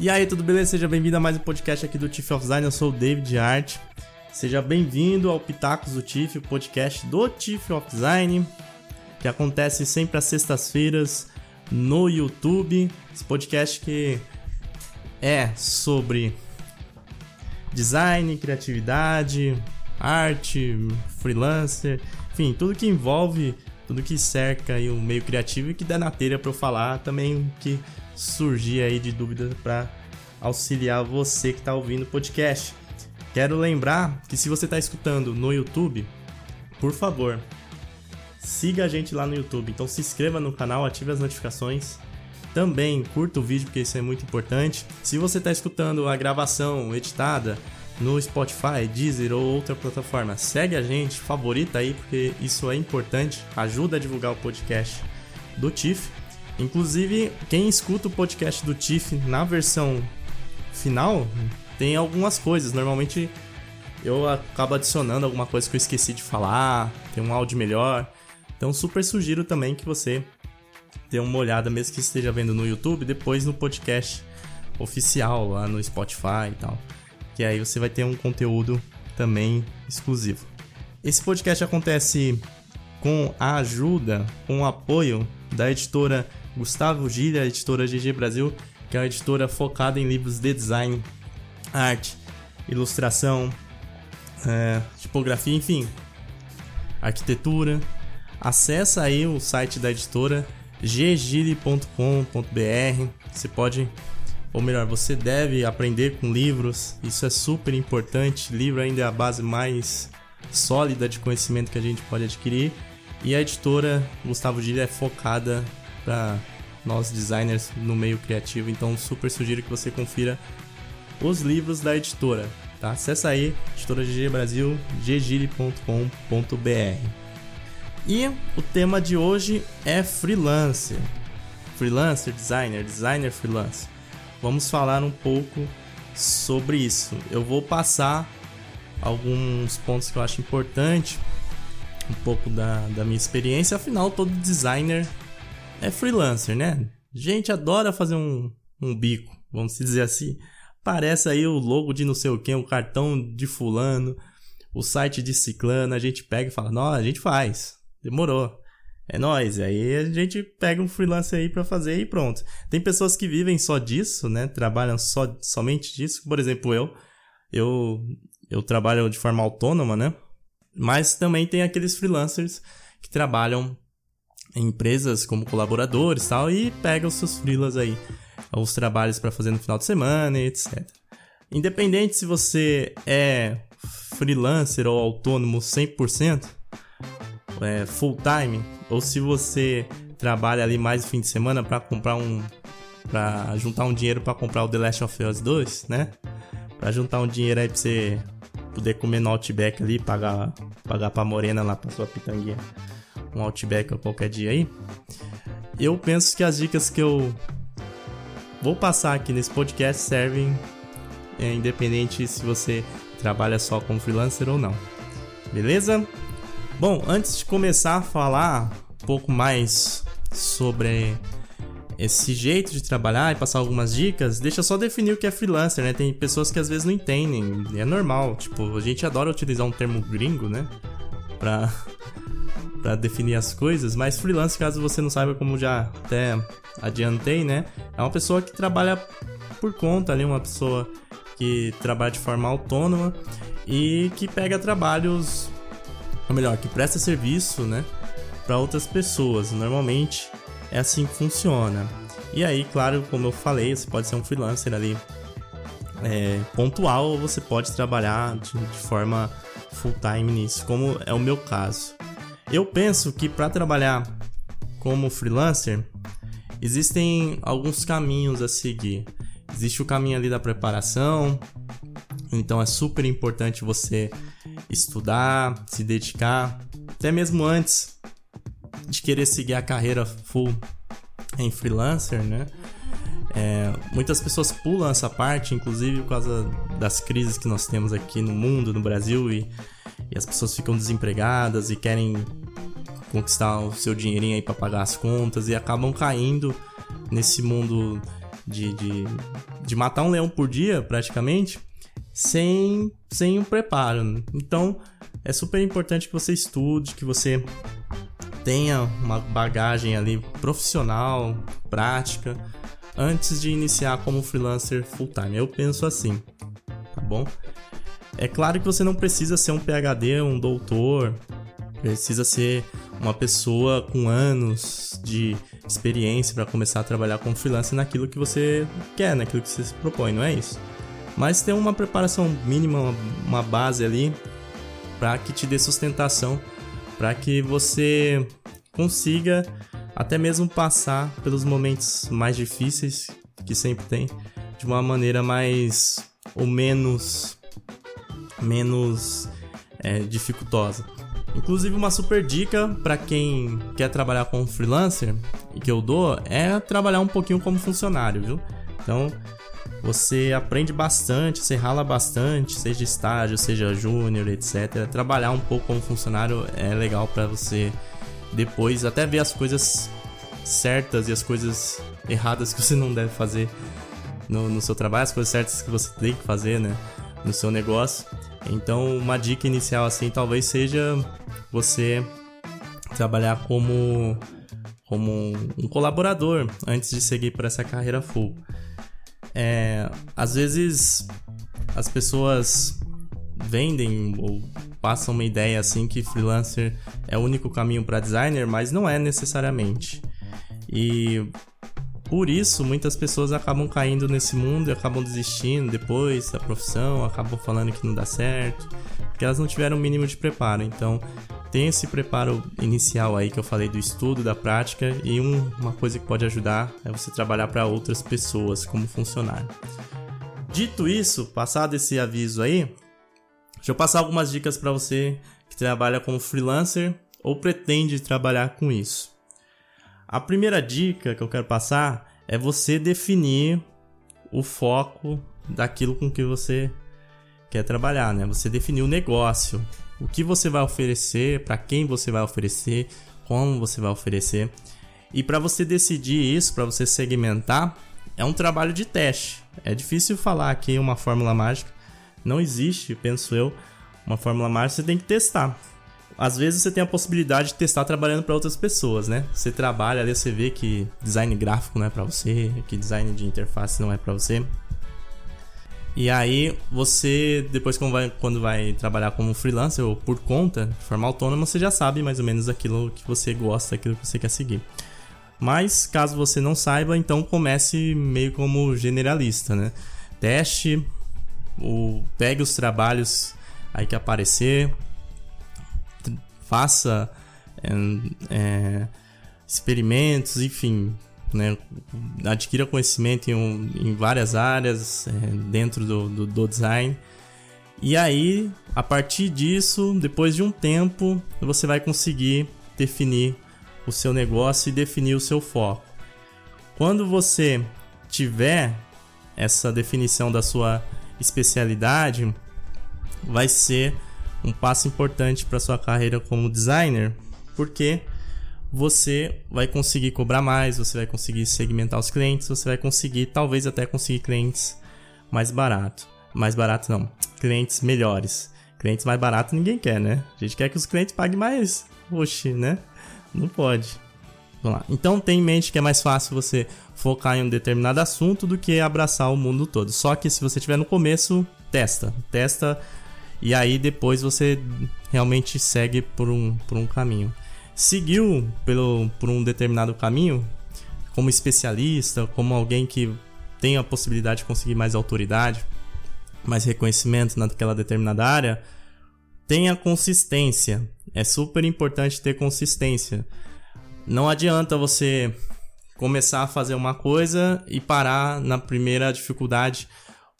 E aí, tudo beleza? Seja bem-vindo a mais um podcast aqui do Tiff of Design. Eu sou o David Art. Seja bem-vindo ao Pitacos do Tiff, o podcast do Tiff of Design, que acontece sempre às sextas-feiras no YouTube. Esse podcast que é sobre design, criatividade, arte, freelancer, enfim, tudo que envolve, tudo que cerca aí o meio criativo e que dá na telha para eu falar também que surgir aí de dúvidas para auxiliar você que está ouvindo o podcast. Quero lembrar que se você está escutando no YouTube, por favor, siga a gente lá no YouTube. Então se inscreva no canal, ative as notificações. Também curta o vídeo, porque isso é muito importante. Se você está escutando a gravação editada no Spotify, Deezer ou outra plataforma, segue a gente, favorita aí, porque isso é importante, ajuda a divulgar o podcast do TIFF. Inclusive, quem escuta o podcast do TIFF na versão final tem algumas coisas. Normalmente eu acabo adicionando alguma coisa que eu esqueci de falar, tem um áudio melhor. Então, super sugiro também que você dê uma olhada, mesmo que esteja vendo no YouTube, depois no podcast oficial lá no Spotify e tal. Que aí você vai ter um conteúdo também exclusivo. Esse podcast acontece com a ajuda, com o apoio da editora Gustavo Gilha, editora GG Brasil, que é uma editora focada em livros de design, arte, ilustração, é, tipografia, enfim, arquitetura. Acesse aí o site da editora ggile.com.br. Você pode, ou melhor, você deve aprender com livros. Isso é super importante. Livro ainda é a base mais sólida de conhecimento que a gente pode adquirir. E a editora Gustavo Gilha é focada para nós designers no meio criativo, então super sugiro que você confira os livros da editora. Tá? Acesse aí, editora GG Brasil, ggile.com.br. E o tema de hoje é freelancer. Freelancer, designer, designer, freelancer. Vamos falar um pouco sobre isso. Eu vou passar alguns pontos que eu acho importante, um pouco da, da minha experiência. Afinal, todo designer é freelancer, né? Gente adora fazer um, um bico, vamos dizer assim. Parece aí o logo de não sei o que, um cartão de fulano, o site de ciclano, a gente pega e fala, não, a gente faz, demorou. É nóis, aí a gente pega um freelancer aí para fazer e pronto. Tem pessoas que vivem só disso, né? Trabalham só somente disso. Por exemplo, eu, eu, eu trabalho de forma autônoma, né? Mas também tem aqueles freelancers que trabalham empresas como colaboradores e tal e pegam os seus freelas aí, os trabalhos para fazer no final de semana, etc. Independente se você é freelancer ou autônomo 100%, é, full time, ou se você trabalha ali mais no fim de semana para comprar um para juntar um dinheiro para comprar o The Last of Us 2, né? Para juntar um dinheiro aí para você poder comer no Outback ali, pagar pagar para morena lá para sua pitanguinha. Um Outback qualquer dia aí. Eu penso que as dicas que eu vou passar aqui nesse podcast servem é, independente se você trabalha só como freelancer ou não. Beleza? Bom, antes de começar a falar um pouco mais sobre esse jeito de trabalhar e passar algumas dicas, deixa só definir o que é freelancer, né? Tem pessoas que às vezes não entendem, é normal, tipo, a gente adora utilizar um termo gringo, né? Pra, pra definir as coisas, mas freelancer, caso você não saiba, como já até adiantei, né? É uma pessoa que trabalha por conta ali, uma pessoa que trabalha de forma autônoma e que pega trabalhos ou melhor, que presta serviço, né, para outras pessoas. Normalmente é assim que funciona. E aí, claro, como eu falei, você pode ser um freelancer ali é, pontual ou você pode trabalhar de, de forma full time nisso, como é o meu caso. Eu penso que para trabalhar como freelancer existem alguns caminhos a seguir. Existe o caminho ali da preparação, então é super importante você estudar, se dedicar, até mesmo antes de querer seguir a carreira full em freelancer, né? É, muitas pessoas pulam essa parte, inclusive por causa das crises que nós temos aqui no mundo, no Brasil, e, e as pessoas ficam desempregadas e querem conquistar o seu dinheirinho aí para pagar as contas e acabam caindo nesse mundo de, de de matar um leão por dia, praticamente, sem, sem um preparo. Então, é super importante que você estude, que você tenha uma bagagem ali profissional, prática, antes de iniciar como freelancer full time. Eu penso assim, tá bom? É claro que você não precisa ser um PhD, um doutor, precisa ser uma pessoa com anos de experiência para começar a trabalhar como freelancer naquilo que você quer, naquilo que você se propõe, não é isso? Mas ter uma preparação mínima, uma base ali para que te dê sustentação, para que você consiga até mesmo passar pelos momentos mais difíceis que sempre tem de uma maneira mais ou menos menos é, dificultosa. Inclusive uma super dica para quem quer trabalhar como freelancer e que eu dou é trabalhar um pouquinho como funcionário, viu? Então você aprende bastante, você rala bastante, seja estágio, seja júnior, etc. Trabalhar um pouco como funcionário é legal para você depois até ver as coisas certas e as coisas erradas que você não deve fazer no, no seu trabalho, as coisas certas que você tem que fazer, né, no seu negócio. Então, uma dica inicial assim talvez seja você trabalhar como como um colaborador antes de seguir por essa carreira full. É, às vezes as pessoas vendem ou passam uma ideia assim que freelancer é o único caminho para designer, mas não é necessariamente. E por isso, muitas pessoas acabam caindo nesse mundo e acabam desistindo depois da profissão, acabam falando que não dá certo, porque elas não tiveram o mínimo de preparo. Então, tem esse preparo inicial aí que eu falei do estudo, da prática, e um, uma coisa que pode ajudar é você trabalhar para outras pessoas como funcionário. Dito isso, passado esse aviso aí, deixa eu passar algumas dicas para você que trabalha como freelancer ou pretende trabalhar com isso. A primeira dica que eu quero passar é você definir o foco daquilo com que você quer trabalhar, né? Você definir o negócio, o que você vai oferecer, para quem você vai oferecer, como você vai oferecer. E para você decidir isso, para você segmentar, é um trabalho de teste. É difícil falar aqui uma fórmula mágica. Não existe, penso eu, uma fórmula mágica, você tem que testar às vezes você tem a possibilidade de testar trabalhando para outras pessoas, né? Você trabalha ali, você vê que design gráfico não é para você, que design de interface não é para você. E aí você, depois quando vai, quando vai trabalhar como freelancer ou por conta, de forma autônoma, você já sabe mais ou menos aquilo que você gosta, aquilo que você quer seguir. Mas caso você não saiba, então comece meio como generalista, né? Teste, o, pegue os trabalhos aí que aparecer, faça é, é, experimentos, enfim, né, adquira conhecimento em, em várias áreas é, dentro do, do, do, design. E aí, a partir disso, depois de um tempo, você vai conseguir definir o seu negócio e definir o seu foco. Quando você tiver essa definição da sua especialidade, vai ser um passo importante para sua carreira como designer, porque você vai conseguir cobrar mais, você vai conseguir segmentar os clientes, você vai conseguir talvez até conseguir clientes mais barato, mais barato não, clientes melhores. Clientes mais baratos ninguém quer, né? A gente quer que os clientes paguem mais. Oxi, né? Não pode. Vamos lá. Então tem em mente que é mais fácil você focar em um determinado assunto do que abraçar o mundo todo. Só que se você estiver no começo, testa. Testa e aí depois você realmente segue por um, por um caminho. Seguiu pelo, por um determinado caminho, como especialista, como alguém que tem a possibilidade de conseguir mais autoridade, mais reconhecimento naquela determinada área, tenha consistência. É super importante ter consistência. Não adianta você começar a fazer uma coisa e parar na primeira dificuldade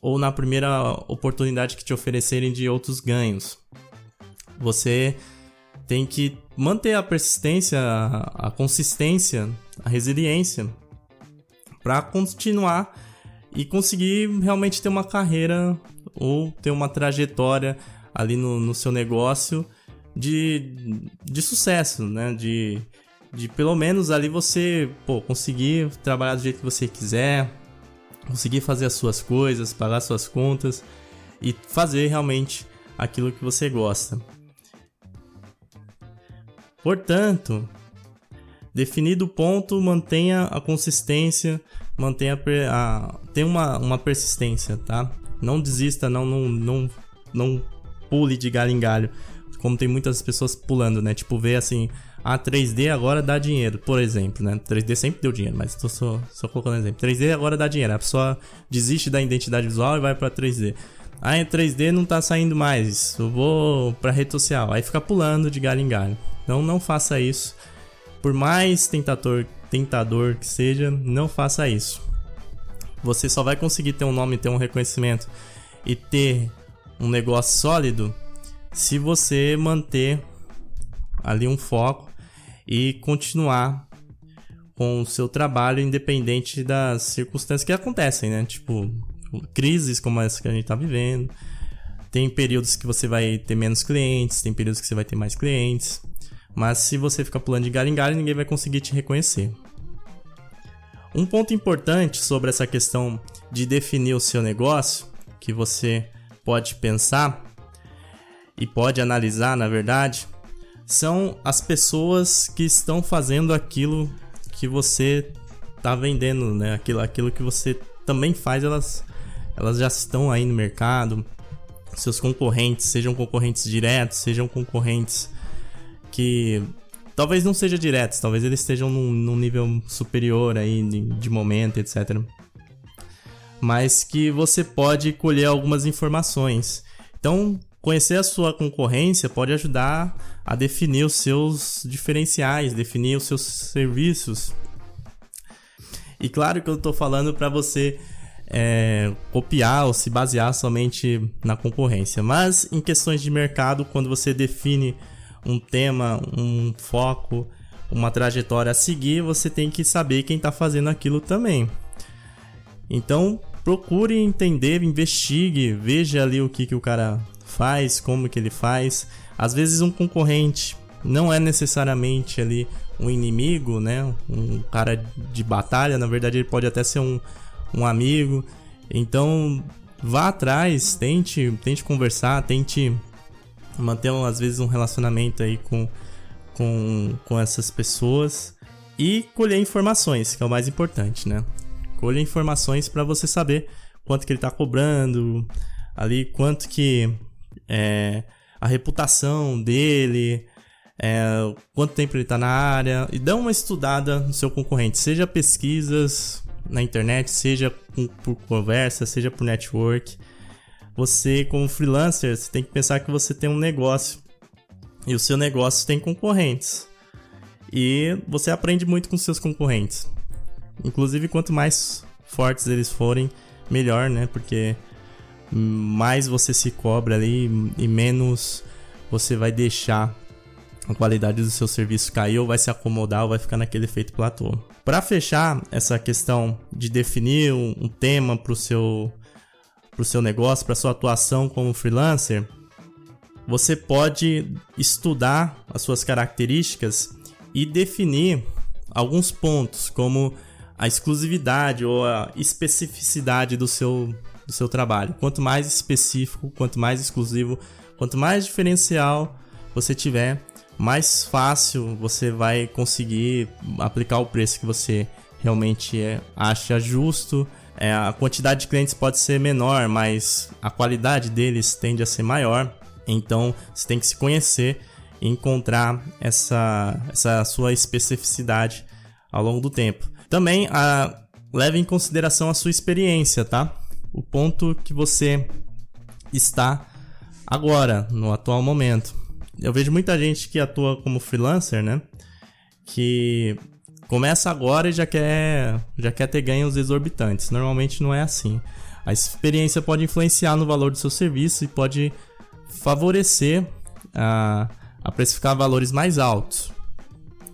ou na primeira oportunidade que te oferecerem de outros ganhos. Você tem que manter a persistência, a consistência, a resiliência para continuar e conseguir realmente ter uma carreira ou ter uma trajetória ali no, no seu negócio de, de sucesso, né? De, de pelo menos ali você pô, conseguir trabalhar do jeito que você quiser, conseguir fazer as suas coisas, pagar suas contas e fazer realmente aquilo que você gosta. Portanto, definido o ponto, mantenha a consistência, mantenha a, a tenha uma, uma persistência, tá? Não desista, não, não, não, não pule de galho em galho, como tem muitas pessoas pulando, né? Tipo, ver assim, a ah, 3D agora dá dinheiro, por exemplo, né? 3D sempre deu dinheiro, mas tô só, só colocando exemplo. 3D agora dá dinheiro, a pessoa desiste da identidade visual e vai para 3D. Aí 3D não tá saindo mais, eu vou pra rede social. Aí fica pulando de galho em galho. Então não faça isso. Por mais tentador, tentador que seja, não faça isso. Você só vai conseguir ter um nome, ter um reconhecimento e ter um negócio sólido se você manter ali um foco e continuar com o seu trabalho independente das circunstâncias que acontecem, né? Tipo, crises como essa que a gente tá vivendo. Tem períodos que você vai ter menos clientes, tem períodos que você vai ter mais clientes. Mas se você ficar pulando de galho em galho, ninguém vai conseguir te reconhecer. Um ponto importante sobre essa questão de definir o seu negócio, que você pode pensar e pode analisar, na verdade, são as pessoas que estão fazendo aquilo que você está vendendo, né? Aquilo, aquilo que você também faz, elas, elas já estão aí no mercado. Seus concorrentes, sejam concorrentes diretos, sejam concorrentes que talvez não sejam diretos, talvez eles estejam num, num nível superior aí de, de momento, etc. Mas que você pode colher algumas informações. Então, conhecer a sua concorrência pode ajudar a definir os seus diferenciais, definir os seus serviços. E claro que eu estou falando para você é, copiar ou se basear somente na concorrência, mas em questões de mercado, quando você define um tema, um foco, uma trajetória a seguir, você tem que saber quem está fazendo aquilo também. Então, procure entender, investigue, veja ali o que, que o cara faz, como que ele faz. Às vezes um concorrente não é necessariamente ali um inimigo, né? Um cara de batalha, na verdade ele pode até ser um, um amigo. Então, vá atrás, tente, tente conversar, tente manter às vezes um relacionamento aí com, com, com essas pessoas e colher informações, que é o mais importante, né? Colher informações para você saber quanto que ele está cobrando, ali quanto que é, a reputação dele, é, quanto tempo ele está na área e dá uma estudada no seu concorrente, seja pesquisas na internet, seja por conversa, seja por network você, como freelancer, você tem que pensar que você tem um negócio e o seu negócio tem concorrentes. E você aprende muito com seus concorrentes. Inclusive, quanto mais fortes eles forem, melhor, né? Porque mais você se cobra ali e menos você vai deixar a qualidade do seu serviço cair ou vai se acomodar ou vai ficar naquele efeito platô. Para fechar essa questão de definir um, tema para o seu para o seu negócio, para sua atuação como freelancer, você pode estudar as suas características e definir alguns pontos, como a exclusividade ou a especificidade do seu, do seu trabalho. Quanto mais específico, quanto mais exclusivo, quanto mais diferencial você tiver, mais fácil você vai conseguir aplicar o preço que você realmente é, acha justo é, a quantidade de clientes pode ser menor, mas a qualidade deles tende a ser maior. Então você tem que se conhecer e encontrar essa, essa sua especificidade ao longo do tempo. Também a, leve em consideração a sua experiência, tá? O ponto que você está agora, no atual momento. Eu vejo muita gente que atua como freelancer, né? Que começa agora e já quer, já quer ter ganhos exorbitantes. Normalmente não é assim. A experiência pode influenciar no valor do seu serviço e pode favorecer a, a precificar valores mais altos,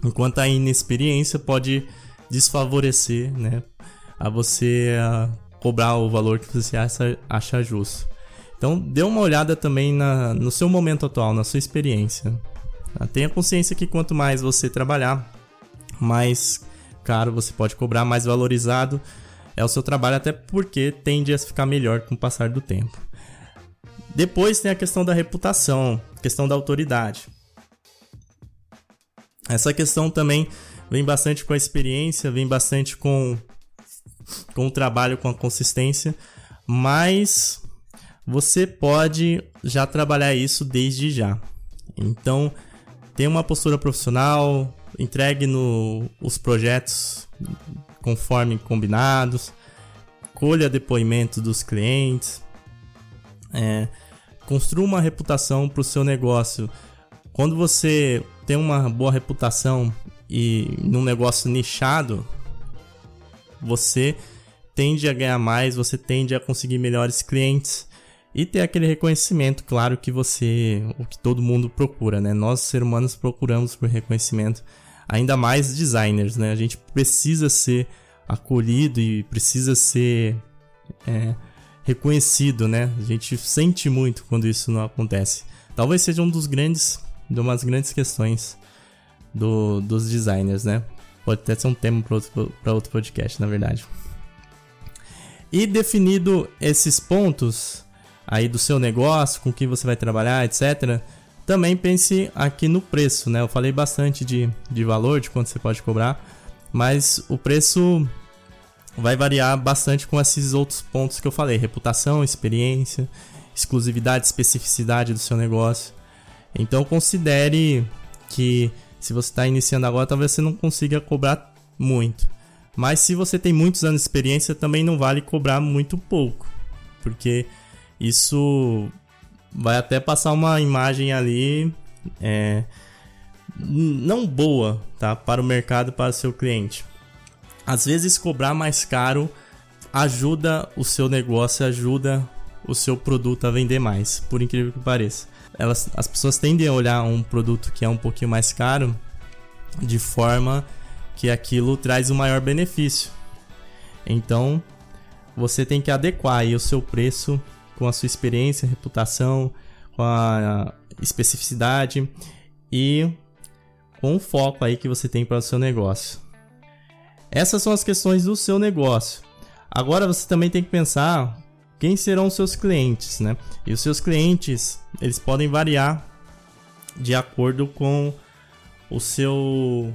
enquanto a inexperiência pode desfavorecer né, a você a cobrar o valor que você acha, acha justo. Então, dê uma olhada também na, no seu momento atual, na sua experiência. Tenha consciência que quanto mais você trabalhar, mais caro você pode cobrar, mais valorizado é o seu trabalho, até porque tende a ficar melhor com o passar do tempo. Depois tem a questão da reputação, questão da autoridade. Essa questão também vem bastante com a experiência, vem bastante com, com o trabalho, com a consistência, mas você pode já trabalhar isso desde já. Então, tenha uma postura profissional, entregue no, os projetos conforme combinados, colha depoimentos dos clientes, é, construa uma reputação para o seu negócio. Quando você tem uma boa reputação e num negócio nichado, você tende a ganhar mais, você tende a conseguir melhores clientes e ter aquele reconhecimento, claro que você, o que todo mundo procura, né? Nós seres humanos procuramos por reconhecimento ainda mais designers, né? A gente precisa ser acolhido e precisa ser é, reconhecido, né? A gente sente muito quando isso não acontece. Talvez seja um dos grandes, de umas grandes questões do, dos designers, né? Pode até ser um tema para outro, outro podcast, na verdade. E definido esses pontos aí do seu negócio, com quem você vai trabalhar, etc também pense aqui no preço, né? Eu falei bastante de, de valor, de quanto você pode cobrar, mas o preço vai variar bastante com esses outros pontos que eu falei: reputação, experiência, exclusividade, especificidade do seu negócio. Então considere que se você está iniciando agora, talvez você não consiga cobrar muito. Mas se você tem muitos anos de experiência, também não vale cobrar muito pouco, porque isso vai até passar uma imagem ali é, não boa tá, para o mercado, para o seu cliente. Às vezes cobrar mais caro ajuda o seu negócio, ajuda o seu produto a vender mais, por incrível que pareça. Elas, as pessoas tendem a olhar um produto que é um pouquinho mais caro de forma que aquilo traz um maior benefício. Então, você tem que adequar o seu preço com a sua experiência, reputação, com a especificidade e com o foco aí que você tem para o seu negócio. Essas são as questões do seu negócio. Agora você também tem que pensar quem serão os seus clientes, né? E os seus clientes, eles podem variar de acordo com o seu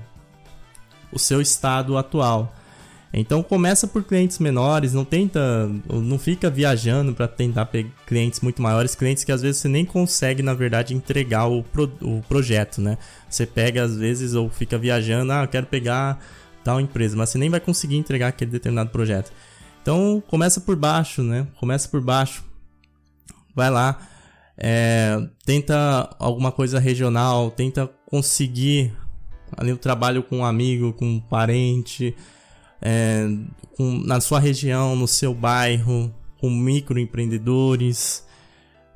o seu estado atual. Então começa por clientes menores, não tenta, não fica viajando para tentar pegar clientes muito maiores, clientes que às vezes você nem consegue na verdade entregar o, pro, o projeto, né? Você pega às vezes ou fica viajando, ah, eu quero pegar tal empresa, mas você nem vai conseguir entregar aquele determinado projeto. Então começa por baixo, né? Começa por baixo, vai lá, é, tenta alguma coisa regional, tenta conseguir ali o trabalho com um amigo, com um parente é, com, na sua região, no seu bairro, com microempreendedores.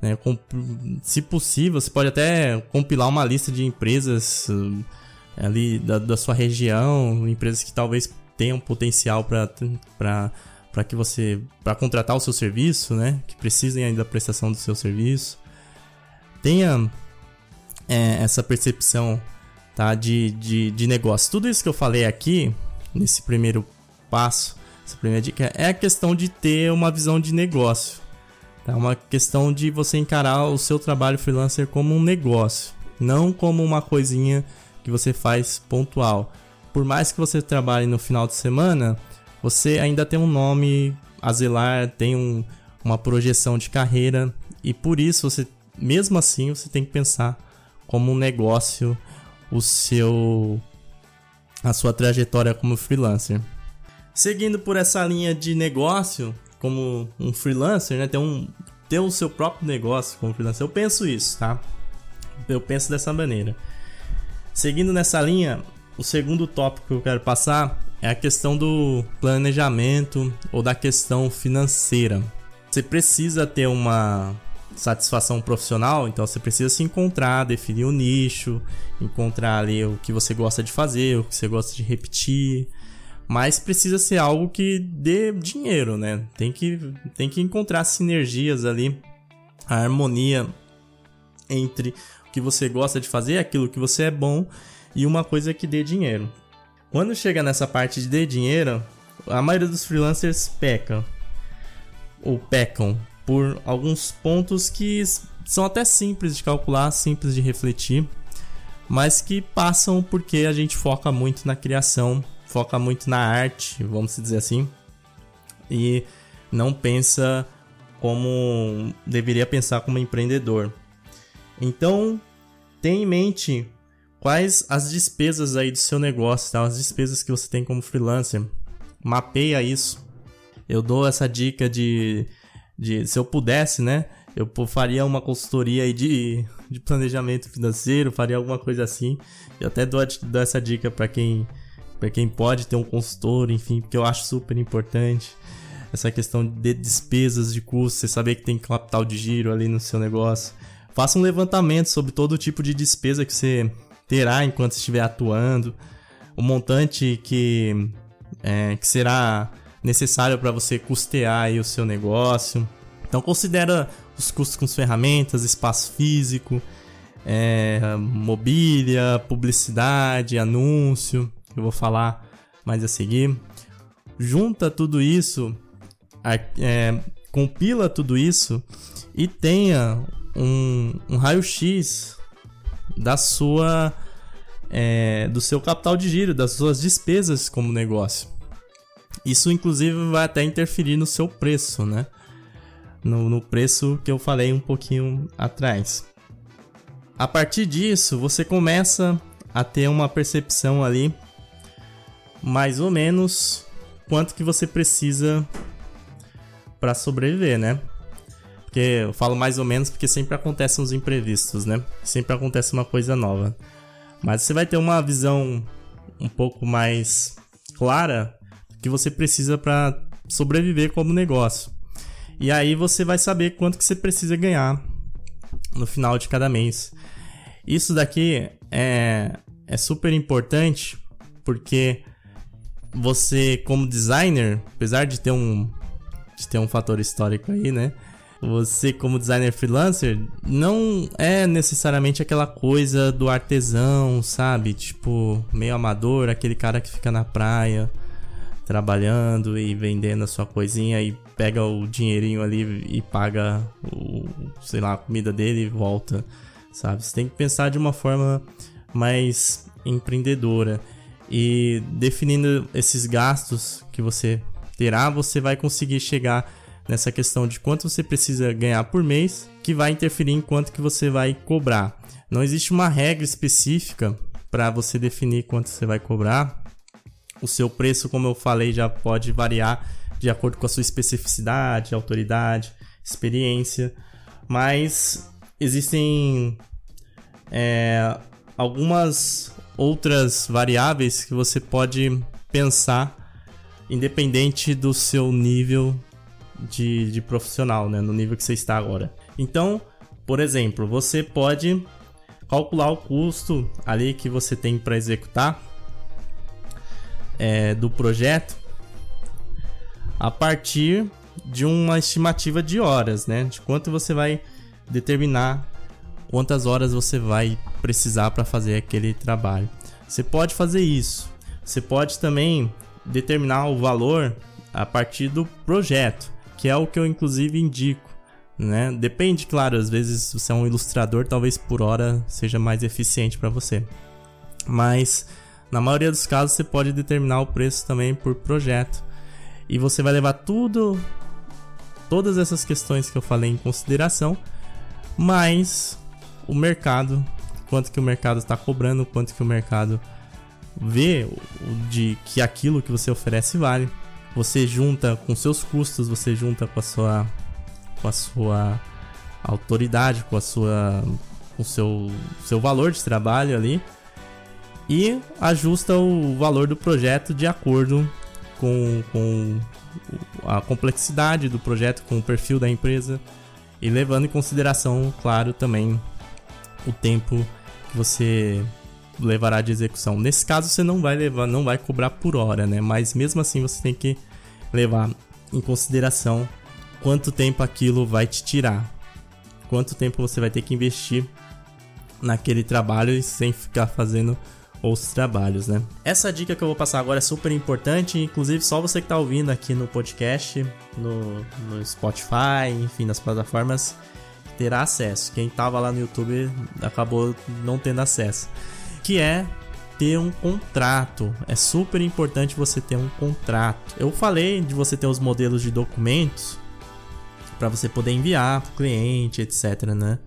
Né, com, se possível, você pode até compilar uma lista de empresas uh, ali da, da, sua região, empresas que talvez tenham potencial para que você para contratar o seu serviço, né, que precisem ainda da prestação do seu serviço. Tenha é, essa percepção tá, de, de, de negócio. Tudo isso que eu falei aqui, nesse primeiro passo, essa primeira dica, é a questão de ter uma visão de negócio. É tá? uma questão de você encarar o seu trabalho freelancer como um negócio, não como uma coisinha que você faz pontual. Por mais que você trabalhe no final de semana, você ainda tem um nome a zelar, tem um, uma projeção de carreira e por isso você, mesmo assim, você tem que pensar como um negócio o seu a sua trajetória como freelancer. Seguindo por essa linha de negócio, como um freelancer, né? Ter, um, ter o seu próprio negócio como freelancer. Eu penso isso, tá? Eu penso dessa maneira. Seguindo nessa linha, o segundo tópico que eu quero passar é a questão do planejamento ou da questão financeira. Você precisa ter uma satisfação profissional, então você precisa se encontrar, definir o um nicho, encontrar ali o que você gosta de fazer, o que você gosta de repetir, mas precisa ser algo que dê dinheiro, né? Tem que, tem que encontrar sinergias ali, a harmonia entre o que você gosta de fazer, aquilo que você é bom e uma coisa que dê dinheiro. Quando chega nessa parte de dê dinheiro, a maioria dos freelancers peca ou pecam por alguns pontos que são até simples de calcular, simples de refletir, mas que passam porque a gente foca muito na criação, foca muito na arte, vamos dizer assim, e não pensa como deveria pensar como empreendedor. Então, tenha em mente quais as despesas aí do seu negócio, tá? as despesas que você tem como freelancer. Mapeia isso. Eu dou essa dica de, de se eu pudesse, né? Eu faria uma consultoria aí de, de planejamento financeiro, faria alguma coisa assim. Eu até dou, dou essa dica para quem quem pode ter um consultor, enfim, porque eu acho super importante essa questão de despesas de custo, você saber que tem capital de giro ali no seu negócio. Faça um levantamento sobre todo tipo de despesa que você terá enquanto estiver atuando, o montante que, é, que será necessário para você custear o seu negócio. Então considera os custos com as ferramentas, espaço físico, é, mobília, publicidade, anúncio, que eu vou falar mais a seguir. Junta tudo isso, é, compila tudo isso e tenha um, um raio-x da sua é, do seu capital de giro, das suas despesas como negócio. Isso inclusive vai até interferir no seu preço, né? No, no preço que eu falei um pouquinho atrás. A partir disso, você começa a ter uma percepção ali mais ou menos quanto que você precisa para sobreviver, né? Porque eu falo mais ou menos porque sempre acontecem os imprevistos, né? Sempre acontece uma coisa nova. Mas você vai ter uma visão um pouco mais clara que você precisa para sobreviver como negócio. E aí você vai saber quanto que você precisa ganhar no final de cada mês. Isso daqui é, é super importante porque você como designer, apesar de ter um de ter um fator histórico aí, né? Você, como designer freelancer, não é necessariamente aquela coisa do artesão, sabe? Tipo, meio amador, aquele cara que fica na praia trabalhando e vendendo a sua coisinha e pega o dinheirinho ali e paga o, sei lá, a comida dele e volta, sabe? Você tem que pensar de uma forma mais empreendedora e definindo esses gastos que você terá, você vai conseguir chegar nessa questão de quanto você precisa ganhar por mês, que vai interferir em quanto que você vai cobrar. Não existe uma regra específica para você definir quanto você vai cobrar. O seu preço, como eu falei, já pode variar de acordo com a sua especificidade, autoridade, experiência, mas existem é, algumas outras variáveis que você pode pensar independente do seu nível de, de profissional, né? No nível que você está agora. Então, por exemplo, você pode calcular o custo ali que você tem para executar é, do projeto a partir de uma estimativa de horas, né? De quanto você vai determinar quantas horas você vai precisar para fazer aquele trabalho. Você pode fazer isso. Você pode também determinar o valor a partir do projeto, que é o que eu inclusive indico. Né? Depende, claro, às vezes se você é um ilustrador, talvez por hora seja mais eficiente para você. Mas na maioria dos casos você pode determinar o preço também por projeto. E você vai levar tudo todas essas questões que eu falei em consideração, mais o mercado, quanto que o mercado está cobrando, quanto que o mercado vê de que aquilo que você oferece vale. Você junta com seus custos, você junta com a sua com a sua autoridade, com a sua com seu seu valor de trabalho ali e ajusta o valor do projeto de acordo com, com a complexidade do projeto, com o perfil da empresa e levando em consideração, claro, também o tempo que você levará de execução. Nesse caso você não vai levar, não vai cobrar por hora, né? Mas mesmo assim você tem que levar em consideração quanto tempo aquilo vai te tirar. Quanto tempo você vai ter que investir naquele trabalho sem ficar fazendo outros trabalhos, né? Essa dica que eu vou passar agora é super importante, inclusive só você que está ouvindo aqui no podcast, no, no Spotify, enfim, nas plataformas, terá acesso. Quem estava lá no YouTube acabou não tendo acesso. Que é ter um contrato. É super importante você ter um contrato. Eu falei de você ter os modelos de documentos para você poder enviar para o cliente, etc, né?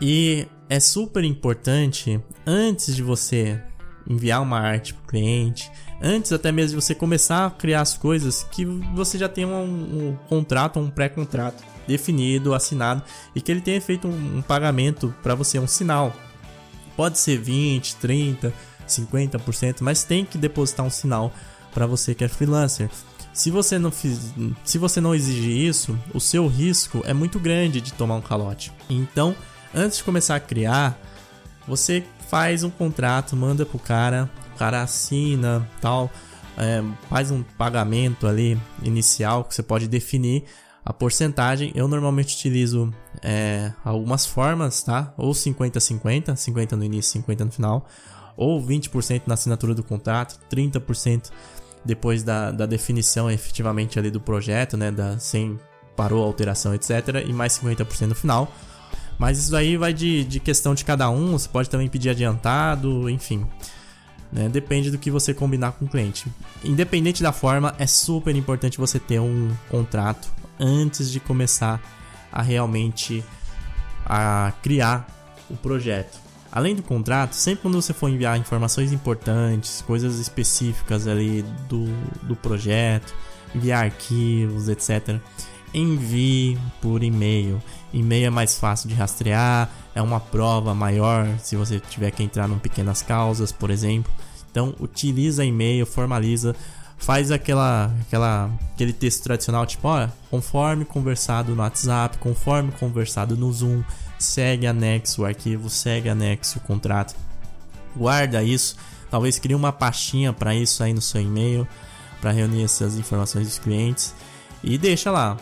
E é super importante antes de você enviar uma arte para o cliente, antes até mesmo de você começar a criar as coisas, que você já tenha um, um contrato, um pré-contrato definido, assinado e que ele tenha feito um, um pagamento para você, um sinal. Pode ser 20, 30, 50%, mas tem que depositar um sinal para você que é freelancer. Se você não se você não exigir isso, o seu risco é muito grande de tomar um calote. Então, antes de começar a criar, você faz um contrato, manda pro cara, o cara assina, tal, é, faz um pagamento ali inicial que você pode definir a porcentagem. Eu normalmente utilizo é, algumas formas, tá? Ou 50-50, 50 no início, 50 no final, ou 20% na assinatura do contrato, 30% depois da, da definição efetivamente ali do projeto, né? Da, sem parou a alteração, etc. E mais 50% no final. Mas isso aí vai de, de questão de cada um. Você pode também pedir adiantado, enfim. Né? Depende do que você combinar com o cliente. Independente da forma, é super importante você ter um contrato antes de começar a realmente a criar o projeto. Além do contrato, sempre quando você for enviar informações importantes, coisas específicas ali do, do projeto, enviar arquivos, etc., envie por e-mail. E-mail é mais fácil de rastrear, é uma prova maior se você tiver que entrar em pequenas causas, por exemplo. Então, utiliza e-mail, formaliza, faz aquela, aquela, aquele texto tradicional, tipo, olha, conforme conversado no WhatsApp, conforme conversado no Zoom, segue anexo o arquivo, segue anexo o contrato. Guarda isso, talvez crie uma pastinha para isso aí no seu e-mail, para reunir essas informações dos clientes e deixa lá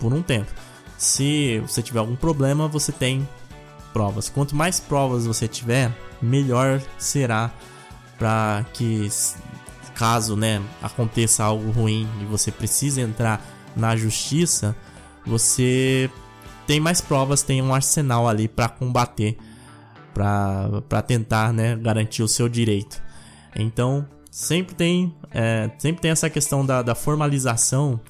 por um tempo. Se você tiver algum problema, você tem provas. Quanto mais provas você tiver, melhor será para que caso, né, aconteça algo ruim e você precise entrar na justiça, você tem mais provas, tem um arsenal ali para combater, para tentar né, garantir o seu direito. Então, sempre tem, é, sempre tem essa questão da, da formalização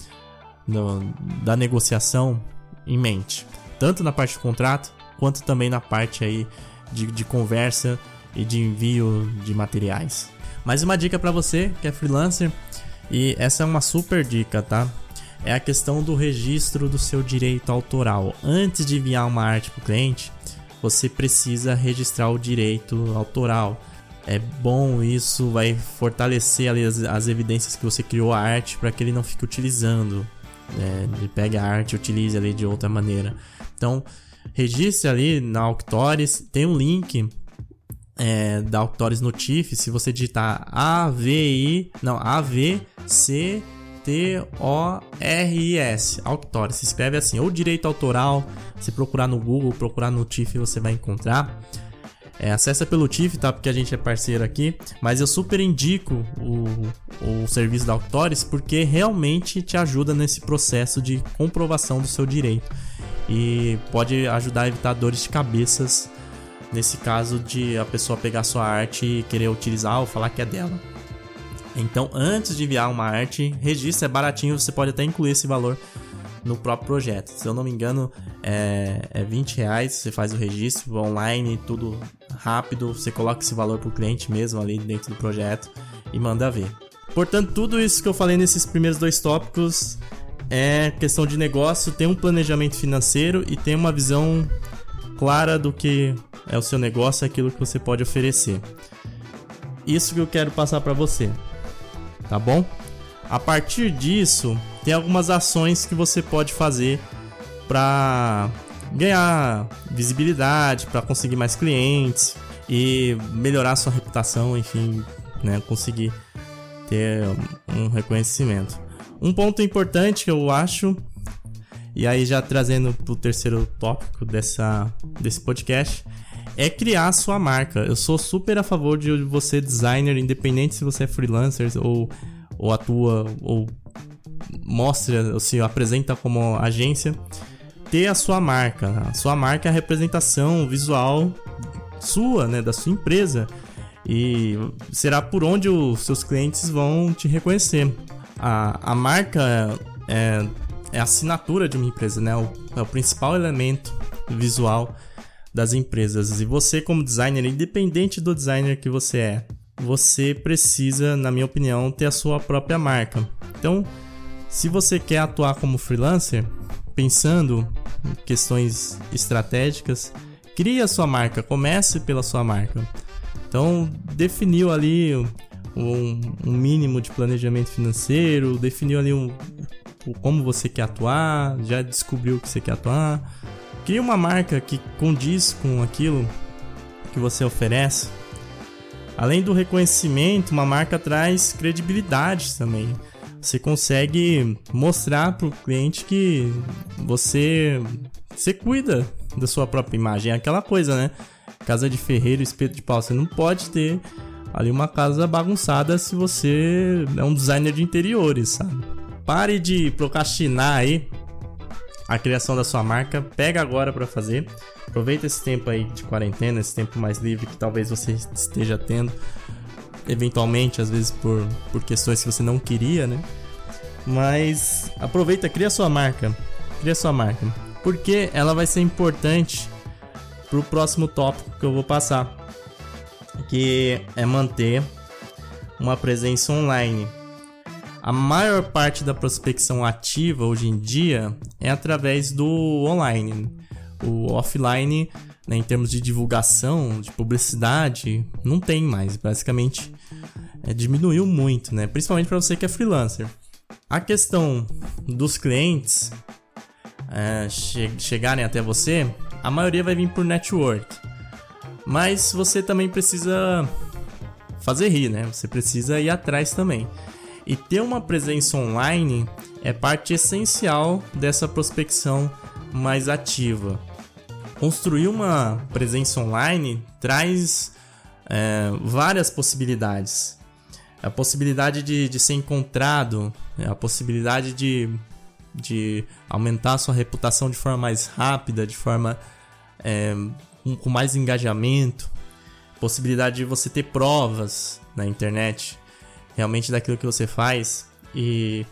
no, da negociação em mente, tanto na parte do contrato quanto também na parte aí de, de conversa e de envio de materiais. Mais uma dica para você que é freelancer e essa é uma super dica, tá? é a questão do registro do seu direito autoral. Antes de enviar uma arte para o cliente, você precisa registrar o direito autoral. É bom isso, vai fortalecer as, as evidências que você criou a arte para que ele não fique utilizando. É, ele pegue a arte e utilize ali de outra maneira. Então, registre ali na Auctores, tem um link é, da Auctores Notif, se você digitar AVI, não, AVC T-O-R-I-S, Auctores. Se escreve assim, ou direito autoral. Se procurar no Google, procurar no TIFF, você vai encontrar. É, acessa pelo TIFF, tá? Porque a gente é parceiro aqui. Mas eu super indico o, o serviço da Auctores porque realmente te ajuda nesse processo de comprovação do seu direito. E pode ajudar a evitar dores de cabeças nesse caso de a pessoa pegar sua arte e querer utilizar ou falar que é dela. Então, antes de enviar uma arte, registre, é baratinho, você pode até incluir esse valor no próprio projeto. Se eu não me engano, é, é 20 reais, você faz o registro online, tudo rápido, você coloca esse valor para o cliente mesmo ali dentro do projeto e manda ver. Portanto, tudo isso que eu falei nesses primeiros dois tópicos é questão de negócio, tem um planejamento financeiro e tem uma visão clara do que é o seu negócio, aquilo que você pode oferecer. Isso que eu quero passar para você tá bom? A partir disso, tem algumas ações que você pode fazer para ganhar visibilidade, para conseguir mais clientes e melhorar sua reputação, enfim, né, conseguir ter um reconhecimento. Um ponto importante que eu acho, e aí já trazendo para o terceiro tópico dessa, desse podcast, é criar a sua marca. Eu sou super a favor de você designer, independente se você é freelancer ou, ou atua ou mostra, ou se apresenta como agência, ter a sua marca. A sua marca é a representação visual sua, né, da sua empresa. E será por onde os seus clientes vão te reconhecer. A, a marca é, é a assinatura de uma empresa, né? O, é o principal elemento visual das empresas. E você, como designer, independente do designer que você é, você precisa, na minha opinião, ter a sua própria marca. Então, se você quer atuar como freelancer, pensando em questões estratégicas, crie a sua marca, comece pela sua marca. Então, definiu ali um, um mínimo de planejamento financeiro, definiu ali um, como você quer atuar, já descobriu o que você quer atuar. Crie uma marca que condiz com aquilo que você oferece. Além do reconhecimento, uma marca traz credibilidade também. Você consegue mostrar para o cliente que você, você cuida da sua própria imagem. É aquela coisa, né? Casa de ferreiro, espeto de pau. Você não pode ter ali uma casa bagunçada se você é um designer de interiores, sabe? Pare de procrastinar aí a criação da sua marca. Pega agora para fazer. Aproveita esse tempo aí de quarentena, esse tempo mais livre que talvez você esteja tendo. Eventualmente, às vezes por, por questões que você não queria, né? Mas aproveita, cria sua marca. Cria sua marca. Porque ela vai ser importante pro próximo tópico que eu vou passar. Que é manter uma presença online. A maior parte da prospecção ativa hoje em dia é através do online. O offline, né, em termos de divulgação, de publicidade, não tem mais. Basicamente, é, diminuiu muito, né? Principalmente para você que é freelancer. A questão dos clientes é, che chegarem até você, a maioria vai vir por network. Mas você também precisa fazer rir, né? Você precisa ir atrás também. E ter uma presença online é parte essencial dessa prospecção mais ativa. Construir uma presença online traz é, várias possibilidades. A possibilidade de, de ser encontrado, a possibilidade de, de aumentar sua reputação de forma mais rápida, de forma é, com, com mais engajamento, possibilidade de você ter provas na internet realmente daquilo que você faz e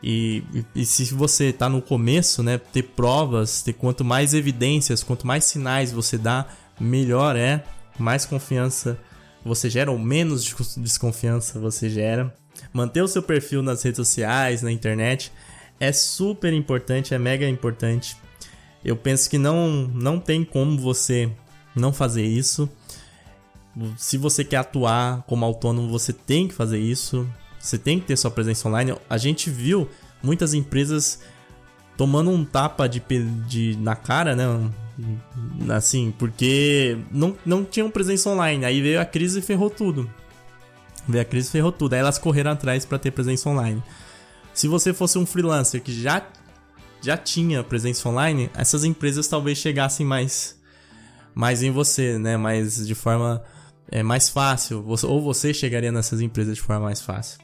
e, e, se você está no começo, né, ter provas, ter quanto mais evidências, quanto mais sinais você dá, melhor é, mais confiança você gera ou menos desconfiança você gera. Manter o seu perfil nas redes sociais, na internet, é super importante, é mega importante. Eu penso que não, não tem como você não fazer isso se você quer atuar como autônomo, você tem que fazer isso. Você tem que ter sua presença online. A gente viu muitas empresas tomando um tapa de, de na cara, né? Assim, porque não, não tinham presença online. Aí veio a crise e ferrou tudo. Veio a crise e ferrou tudo. Aí elas correram atrás para ter presença online. Se você fosse um freelancer que já, já tinha presença online, essas empresas talvez chegassem mais, mais em você, né? Mais de forma é mais fácil, ou você chegaria nessas empresas de forma mais fácil.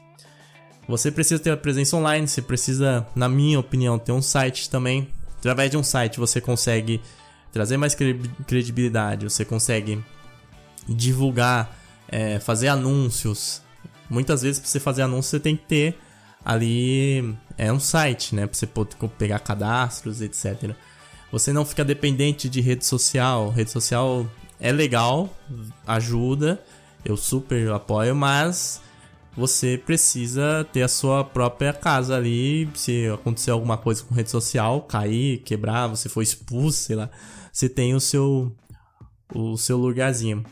Você precisa ter a presença online, você precisa, na minha opinião, ter um site também. Através de um site você consegue trazer mais credibilidade, você consegue divulgar, é, fazer anúncios. Muitas vezes para você fazer anúncio você tem que ter ali é um site, né, para você poder pegar cadastros, etc. Você não fica dependente de rede social. Rede social é legal, ajuda, eu super apoio, mas você precisa ter a sua própria casa ali. Se acontecer alguma coisa com rede social, cair, quebrar, você for expulso, sei lá, você tem o seu o seu lugarzinho.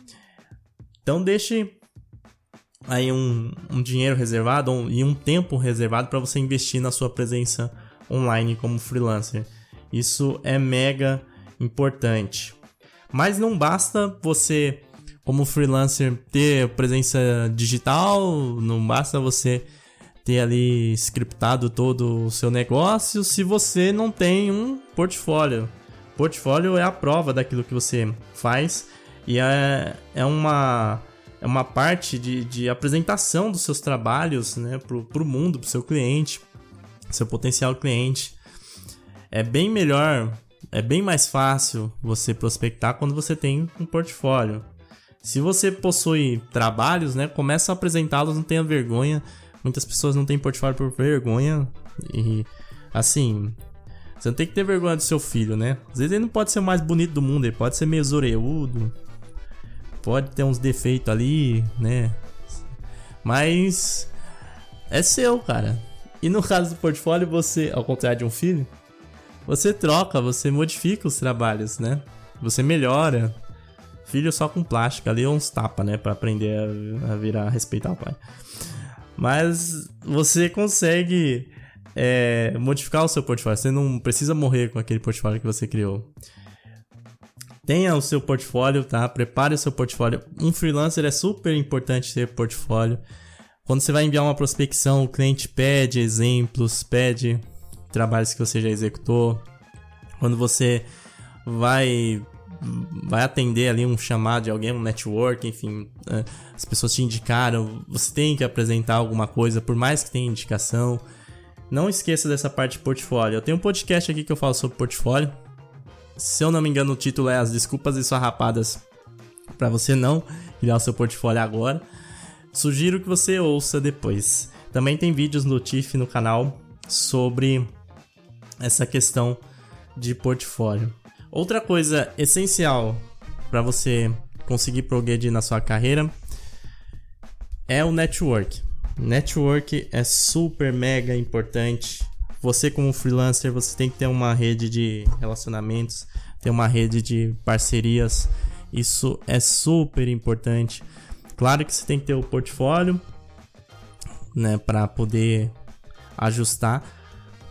Então deixe aí um, um dinheiro reservado um, e um tempo reservado para você investir na sua presença online como freelancer. Isso é mega importante. Mas não basta você, como freelancer, ter presença digital, não basta você ter ali scriptado todo o seu negócio se você não tem um portfólio. Portfólio é a prova daquilo que você faz E é, é uma é uma parte de, de apresentação dos seus trabalhos né, pro, pro mundo, pro seu cliente, seu potencial cliente. É bem melhor, é bem mais fácil você prospectar quando você tem um portfólio. Se você possui trabalhos, né, começa a apresentá-los, não tenha vergonha. Muitas pessoas não têm portfólio por vergonha e assim, você não tem que ter vergonha do seu filho, né? Às vezes ele não pode ser o mais bonito do mundo, ele pode ser meio pode ter uns defeitos ali, né? Mas é seu, cara. E no caso do portfólio, você, ao contrário de um filho, você troca, você modifica os trabalhos, né? Você melhora. Filho só com plástico, ali uns tapa, né? Pra aprender a, a virar, a respeitar o pai. Mas você consegue é, modificar o seu portfólio. Você não precisa morrer com aquele portfólio que você criou. Tenha o seu portfólio, tá? Prepare o seu portfólio. Um freelancer é super importante ter portfólio. Quando você vai enviar uma prospecção, o cliente pede exemplos, pede trabalhos que você já executou. Quando você vai vai atender ali um chamado de alguém, um network, enfim, né? as pessoas te indicaram, você tem que apresentar alguma coisa, por mais que tenha indicação. Não esqueça dessa parte de portfólio. Eu tenho um podcast aqui que eu falo sobre portfólio. Se eu não me engano, o título é As Desculpas e Sarrapadas para você não criar o seu portfólio agora. Sugiro que você ouça depois. Também tem vídeos no TIFF no canal sobre essa questão de portfólio. Outra coisa essencial para você conseguir progredir na sua carreira é o network. Network é super mega importante você como freelancer, você tem que ter uma rede de relacionamentos, ter uma rede de parcerias. Isso é super importante. Claro que você tem que ter o portfólio, né, para poder ajustar,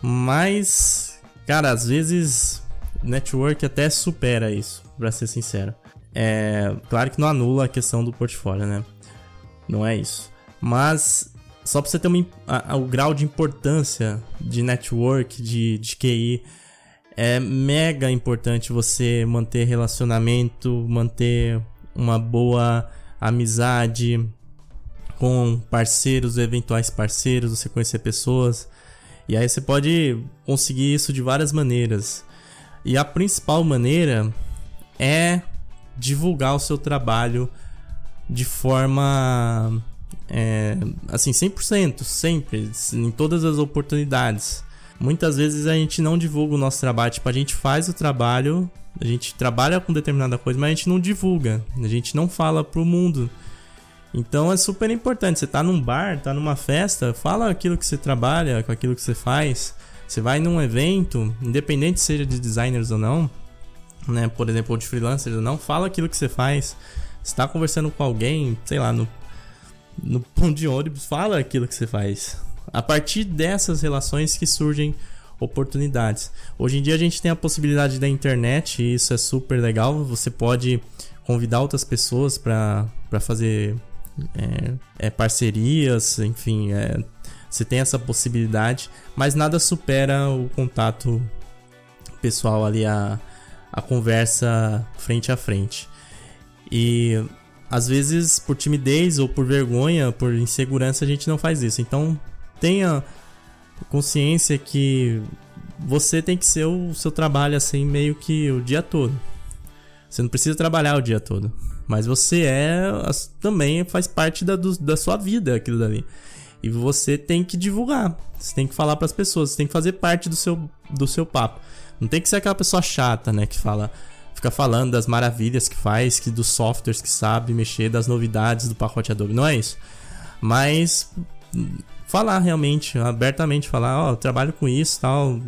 mas cara, às vezes network até supera isso, para ser sincero. É, claro que não anula a questão do portfólio, né? Não é isso. Mas só pra você ter uma, a, o grau de importância de network, de, de QI, é mega importante você manter relacionamento, manter uma boa amizade com parceiros, eventuais parceiros, você conhecer pessoas. E aí você pode conseguir isso de várias maneiras. E a principal maneira é divulgar o seu trabalho de forma é, assim, 100%, sempre, em todas as oportunidades. Muitas vezes a gente não divulga o nosso trabalho, tipo, a gente faz o trabalho, a gente trabalha com determinada coisa, mas a gente não divulga, a gente não fala pro mundo. Então é super importante, você tá num bar, tá numa festa, fala aquilo que você trabalha, com aquilo que você faz. Você vai num evento, independente seja de designers ou não, né, por exemplo, ou de freelancers ou não, fala aquilo que você faz. Você tá conversando com alguém, sei lá, no no ponto de ônibus, fala aquilo que você faz. A partir dessas relações que surgem oportunidades. Hoje em dia a gente tem a possibilidade da internet e isso é super legal. Você pode convidar outras pessoas para fazer é, é, parcerias, enfim, é, você tem essa possibilidade, mas nada supera o contato pessoal ali, a, a conversa frente a frente. E às vezes por timidez ou por vergonha, por insegurança, a gente não faz isso. Então tenha consciência que você tem que ser o seu trabalho assim meio que o dia todo. Você não precisa trabalhar o dia todo, mas você é também faz parte da, do, da sua vida aquilo dali. E você tem que divulgar, você tem que falar para as pessoas, você tem que fazer parte do seu do seu papo. Não tem que ser aquela pessoa chata, né, que fala fica falando das maravilhas que faz, que dos softwares que sabe mexer, das novidades do pacote Adobe. Não é isso. Mas falar realmente, abertamente falar, ó, oh, trabalho com isso, tal.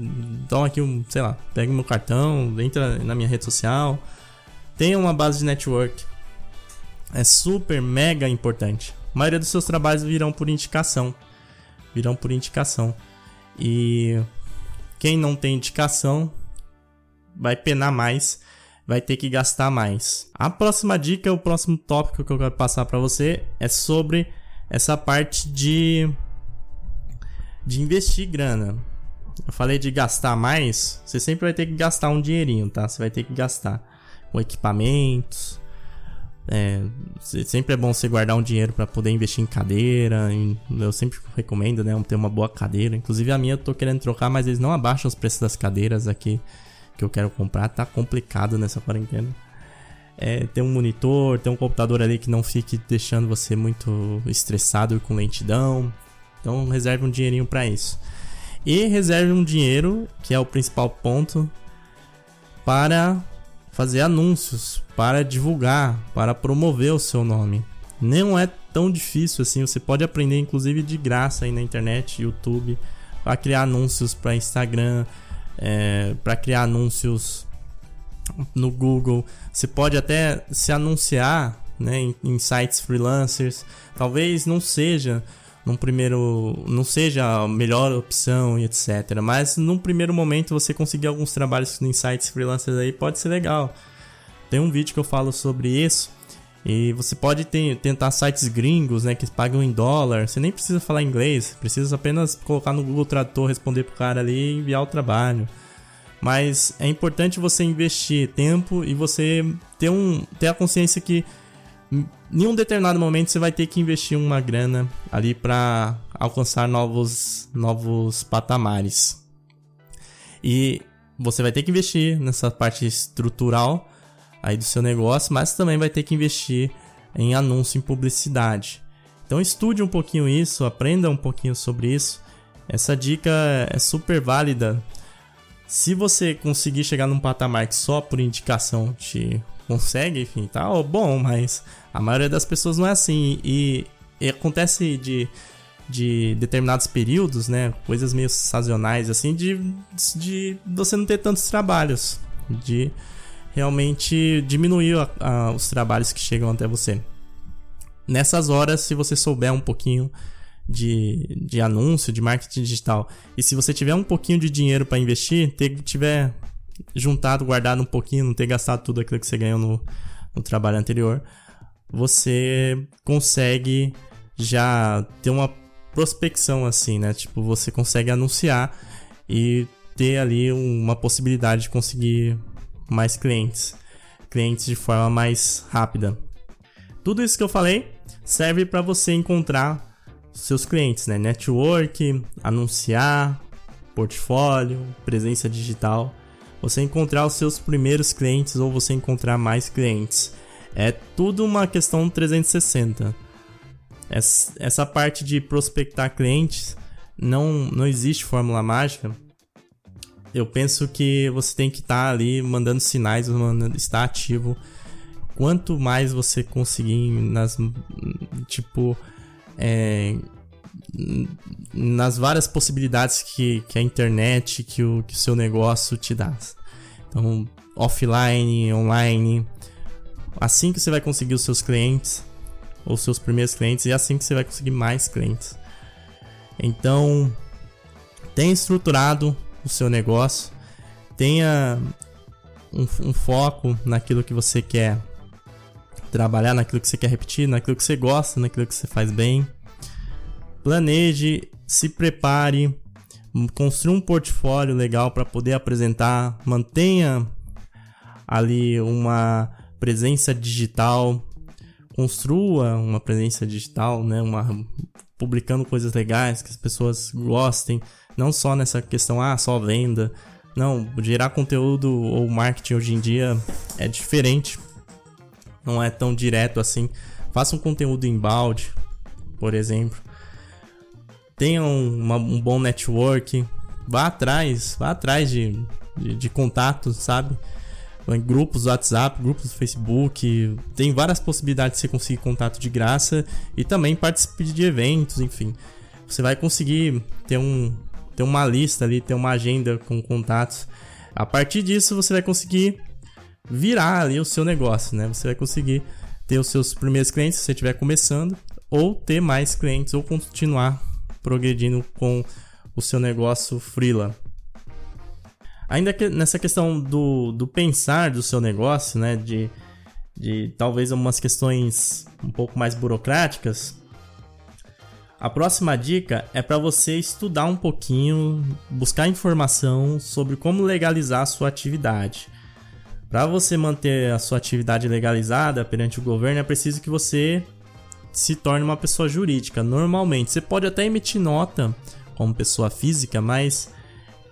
Então aqui, um, sei lá, pega meu cartão, entra na minha rede social. Tenha uma base de network. É super mega importante. A maioria dos seus trabalhos virão por indicação. Virão por indicação. E quem não tem indicação vai penar mais vai ter que gastar mais. A próxima dica, o próximo tópico que eu quero passar para você é sobre essa parte de de investir grana. Eu falei de gastar mais, você sempre vai ter que gastar um dinheirinho, tá? Você vai ter que gastar com equipamentos, É, sempre é bom você guardar um dinheiro para poder investir em cadeira. Eu sempre recomendo, né? Ter uma boa cadeira. Inclusive a minha eu tô querendo trocar, mas eles não abaixam os preços das cadeiras aqui que eu quero comprar. Tá complicado nessa quarentena. É, ter um monitor, ter um computador ali que não fique deixando você muito estressado e com lentidão. Então reserve um dinheirinho para isso. E reserve um dinheiro, que é o principal ponto, para fazer anúncios, para divulgar, para promover o seu nome. Não é tão difícil assim, você pode aprender inclusive de graça aí na internet, YouTube, para criar anúncios para Instagram, é, para criar anúncios no Google. Você pode até se anunciar né, em, em sites freelancers. Talvez não seja num primeiro não seja a melhor opção e etc. Mas num primeiro momento você conseguir alguns trabalhos em sites freelancers aí pode ser legal. Tem um vídeo que eu falo sobre isso. E você pode ter, tentar sites gringos, né, que pagam em dólar. Você nem precisa falar inglês, precisa apenas colocar no Google Tradutor, responder pro cara ali e enviar o trabalho. Mas é importante você investir tempo e você ter, um, ter a consciência que em um determinado momento você vai ter que investir uma grana ali para alcançar novos, novos patamares. E você vai ter que investir nessa parte estrutural aí do seu negócio, mas também vai ter que investir em anúncio, em publicidade. Então estude um pouquinho isso, aprenda um pouquinho sobre isso. Essa dica é super válida. Se você conseguir chegar num patamar que só por indicação te consegue, enfim, tá bom, mas a maioria das pessoas não é assim. E, e acontece de, de determinados períodos, né? Coisas meio sazonais, assim, de, de você não ter tantos trabalhos. De realmente diminuir a, a, os trabalhos que chegam até você. Nessas horas, se você souber um pouquinho de, de anúncio, de marketing digital, e se você tiver um pouquinho de dinheiro para investir, ter, tiver juntado, guardado um pouquinho, não ter gastado tudo aquilo que você ganhou no, no trabalho anterior, você consegue já ter uma prospecção assim, né? Tipo, você consegue anunciar e ter ali uma possibilidade de conseguir mais clientes, clientes de forma mais rápida. Tudo isso que eu falei serve para você encontrar seus clientes, né? Network, anunciar, portfólio, presença digital você encontrar os seus primeiros clientes ou você encontrar mais clientes. É tudo uma questão 360. Essa parte de prospectar clientes não, não existe fórmula mágica. Eu penso que você tem que estar tá ali mandando sinais, mandando, estar ativo. Quanto mais você conseguir nas tipo é, nas várias possibilidades que, que a internet, que o, que o seu negócio te dá. Então, offline, online. Assim que você vai conseguir os seus clientes, ou seus primeiros clientes, e assim que você vai conseguir mais clientes. Então, tenha estruturado o seu negócio, tenha um, um foco naquilo que você quer trabalhar, naquilo que você quer repetir, naquilo que você gosta, naquilo que você faz bem planeje, se prepare, construa um portfólio legal para poder apresentar, mantenha ali uma presença digital, construa uma presença digital, né, uma publicando coisas legais que as pessoas gostem, não só nessa questão ah, só venda. Não, gerar conteúdo ou marketing hoje em dia é diferente. Não é tão direto assim. Faça um conteúdo em balde, por exemplo tenha uma, um bom network, vá atrás, vá atrás de, de, de contatos, sabe? Em grupos do WhatsApp, grupos do Facebook, tem várias possibilidades de você conseguir contato de graça e também participe de eventos, enfim. Você vai conseguir ter, um, ter uma lista ali, ter uma agenda com contatos. A partir disso, você vai conseguir virar ali o seu negócio, né? Você vai conseguir ter os seus primeiros clientes se você estiver começando, ou ter mais clientes, ou continuar progredindo com o seu negócio freela. Ainda que nessa questão do, do pensar do seu negócio, né, de, de talvez algumas questões um pouco mais burocráticas, a próxima dica é para você estudar um pouquinho, buscar informação sobre como legalizar a sua atividade. Para você manter a sua atividade legalizada perante o governo, é preciso que você se torne uma pessoa jurídica. Normalmente, você pode até emitir nota como pessoa física, mas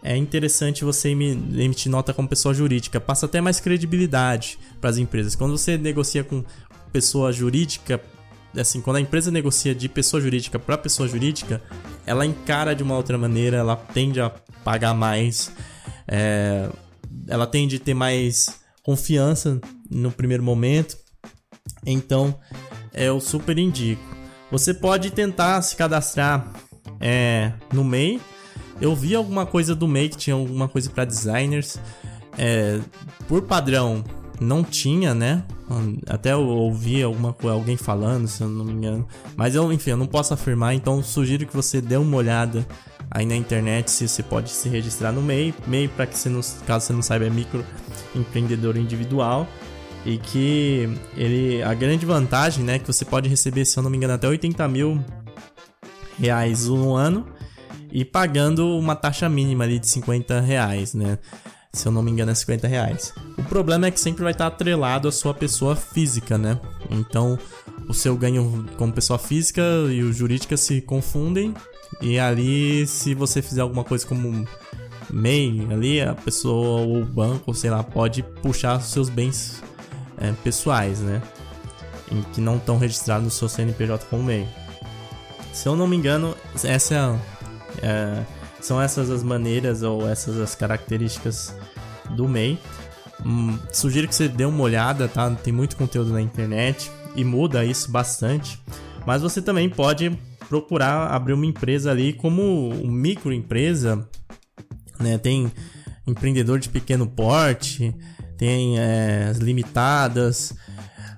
é interessante você emitir nota como pessoa jurídica. Passa até mais credibilidade para as empresas. Quando você negocia com pessoa jurídica, assim, quando a empresa negocia de pessoa jurídica para pessoa jurídica, ela encara de uma outra maneira, ela tende a pagar mais, é, ela tende a ter mais confiança no primeiro momento. Então, eu super indico. Você pode tentar se cadastrar é, no MEI. Eu vi alguma coisa do que tinha alguma coisa para designers. É, por padrão, não tinha, né? Até eu ouvi alguma alguém falando, se eu não me engano. Mas eu, enfim, eu não posso afirmar, então sugiro que você dê uma olhada aí na internet se você pode se registrar no MEI. MEI, para que você não, caso você não saiba, é microempreendedor individual. E que ele. A grande vantagem, né? Que você pode receber, se eu não me engano, até 80 mil reais no ano. E pagando uma taxa mínima ali de 50 reais, né? Se eu não me engano, é 50 reais. O problema é que sempre vai estar atrelado à sua pessoa física, né? Então, o seu ganho como pessoa física e o jurídica se confundem. E ali, se você fizer alguma coisa como MEI, ali a pessoa ou o banco, sei lá, pode puxar os seus bens é, pessoais, né? Em que não estão registrados no seu CNPJ como MEI. Se eu não me engano, essa é, é, são essas as maneiras ou essas as características do MEI. Hum, sugiro que você dê uma olhada, tá? Tem muito conteúdo na internet e muda isso bastante. Mas você também pode procurar abrir uma empresa ali como microempresa, né? Tem empreendedor de pequeno porte, tem é, as limitadas,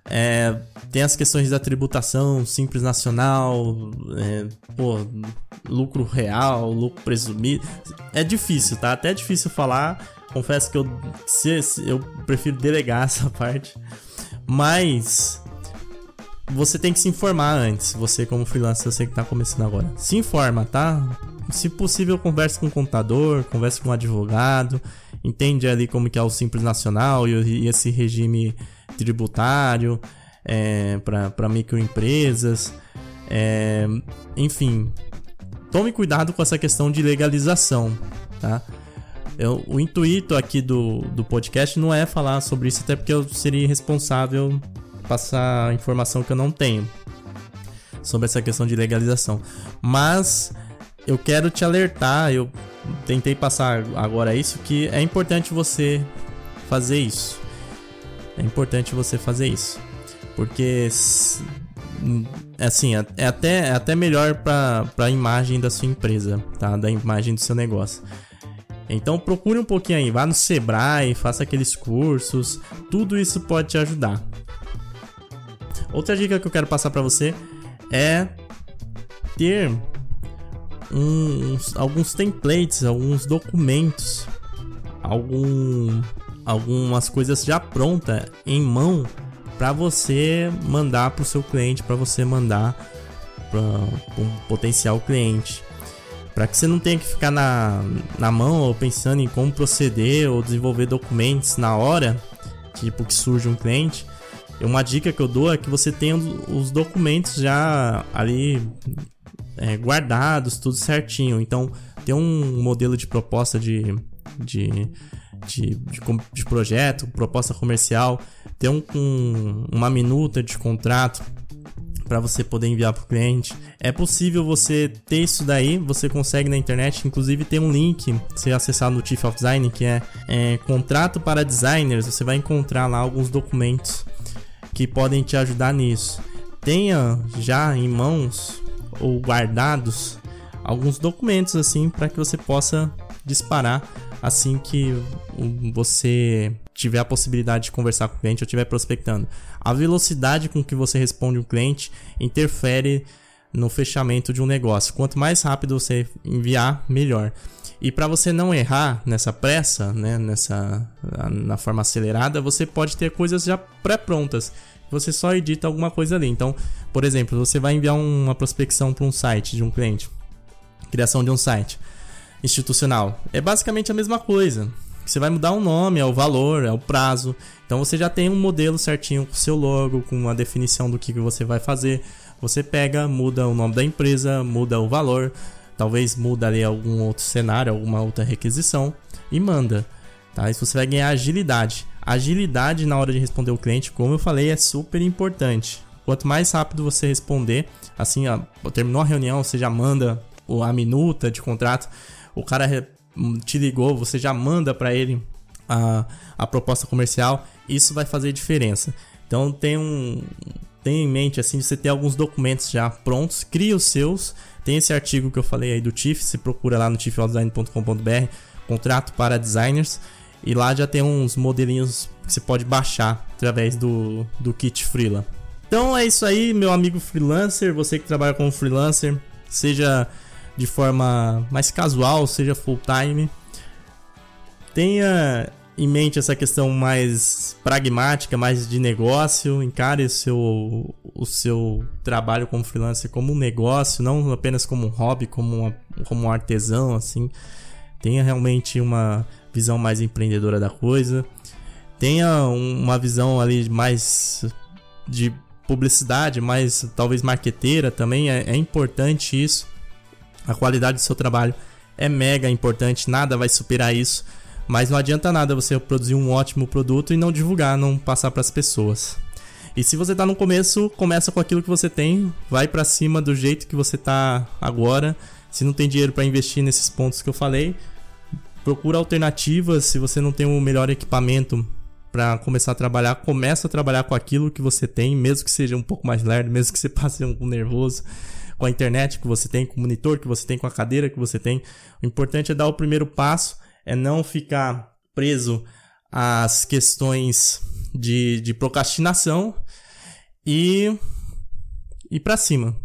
é, tem as questões da tributação simples nacional, é, pô, lucro real, lucro presumido. É difícil, tá? Até é difícil falar. Confesso que eu, se, se, eu prefiro delegar essa parte. Mas você tem que se informar antes. Você, como freelancer, você que está começando agora. Se informa, tá? Se possível, converse com um contador, converse com um advogado, entende ali como que é o Simples Nacional e, esse regime tributário é, para microempresas. É, enfim, tome cuidado com essa questão de legalização, tá? Eu, o intuito aqui do, do podcast não é falar sobre isso, até porque eu seria responsável passar informação que eu não tenho sobre essa questão de legalização. Mas eu quero te alertar, eu tentei passar agora isso, que é importante você fazer isso. É importante você fazer isso. Porque assim, é, até, é até melhor para a imagem da sua empresa, tá? Da imagem do seu negócio. Então procure um pouquinho aí, vá no Sebrae, faça aqueles cursos, tudo isso pode te ajudar. Outra dica que eu quero passar para você é ter uns, alguns templates, alguns documentos, algum, algumas coisas já prontas em mão para você mandar para o seu cliente, para você mandar para um potencial cliente para que você não tenha que ficar na, na mão ou pensando em como proceder ou desenvolver documentos na hora, tipo que surge um cliente. Uma dica que eu dou é que você tenha os documentos já ali é, guardados, tudo certinho. Então, ter um modelo de proposta de, de, de, de, de projeto, proposta comercial, ter um, um, uma minuta de contrato para você poder enviar para o cliente. É possível você ter isso daí, você consegue na internet, inclusive tem um link, você acessar no Chief of Design, que é, é contrato para designers, você vai encontrar lá alguns documentos que podem te ajudar nisso. Tenha já em mãos ou guardados alguns documentos assim para que você possa disparar assim que você tiver a possibilidade de conversar com o cliente ou estiver prospectando. A velocidade com que você responde um cliente interfere no fechamento de um negócio. Quanto mais rápido você enviar, melhor. E para você não errar nessa pressa, né, nessa na forma acelerada, você pode ter coisas já pré-prontas. Você só edita alguma coisa ali. Então, por exemplo, você vai enviar uma prospecção para um site de um cliente, criação de um site institucional. É basicamente a mesma coisa. Você vai mudar o nome, é o valor, é o prazo. Então você já tem um modelo certinho com o seu logo, com uma definição do que você vai fazer. Você pega, muda o nome da empresa, muda o valor, talvez muda ali algum outro cenário, alguma outra requisição e manda. Tá? Isso você vai ganhar agilidade. Agilidade na hora de responder o cliente, como eu falei, é super importante. Quanto mais rápido você responder, assim, ó, terminou a reunião, você já manda a minuta de contrato, o cara te ligou, você já manda para ele a, a proposta comercial, isso vai fazer diferença. Então tem um tem em mente assim, você ter alguns documentos já prontos, cria os seus. Tem esse artigo que eu falei aí do TIFF, você procura lá no tiffdesign.com.br, contrato para designers, e lá já tem uns modelinhos que você pode baixar através do, do kit Freela. Então é isso aí, meu amigo freelancer, você que trabalha como freelancer, seja de forma mais casual, seja full time, tenha em mente essa questão mais pragmática, mais de negócio, encare o seu, o seu trabalho como freelancer como um negócio, não apenas como um hobby, como, uma, como um artesão, assim. Tenha realmente uma visão mais empreendedora da coisa. Tenha uma visão ali mais de publicidade, mais talvez marqueteira também. É, é importante isso. A qualidade do seu trabalho é mega importante, nada vai superar isso mas não adianta nada você produzir um ótimo produto e não divulgar, não passar para as pessoas. E se você está no começo, começa com aquilo que você tem, vai para cima do jeito que você está agora. Se não tem dinheiro para investir nesses pontos que eu falei, procura alternativas. Se você não tem o melhor equipamento para começar a trabalhar, começa a trabalhar com aquilo que você tem, mesmo que seja um pouco mais lerdo, mesmo que você passe um pouco nervoso, com a internet que você tem, com o monitor que você tem, com a cadeira que você tem. O importante é dar o primeiro passo é não ficar preso às questões de, de procrastinação e ir para cima.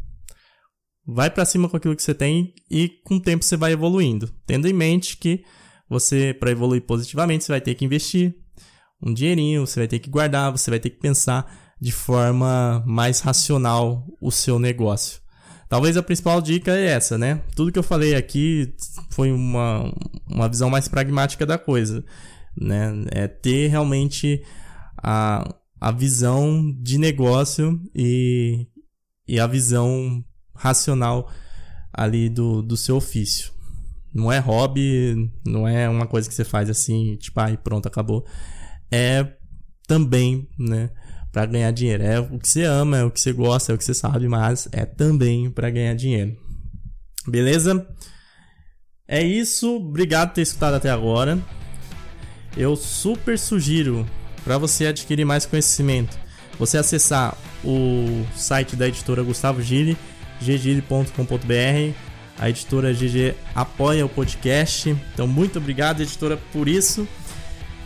Vai para cima com aquilo que você tem e com o tempo você vai evoluindo, tendo em mente que você para evoluir positivamente você vai ter que investir um dinheirinho, você vai ter que guardar, você vai ter que pensar de forma mais racional o seu negócio. Talvez a principal dica é essa, né? Tudo que eu falei aqui foi uma, uma visão mais pragmática da coisa, né? É ter realmente a, a visão de negócio e, e a visão racional ali do, do seu ofício. Não é hobby, não é uma coisa que você faz assim, tipo, aí pronto, acabou. É também, né? Para ganhar dinheiro. É o que você ama, é o que você gosta, é o que você sabe, mas é também para ganhar dinheiro. Beleza? É isso. Obrigado por ter escutado até agora. Eu super sugiro para você adquirir mais conhecimento, você acessar o site da editora Gustavo Gili, ggili.com.br. A editora GG apoia o podcast. Então, muito obrigado, editora, por isso.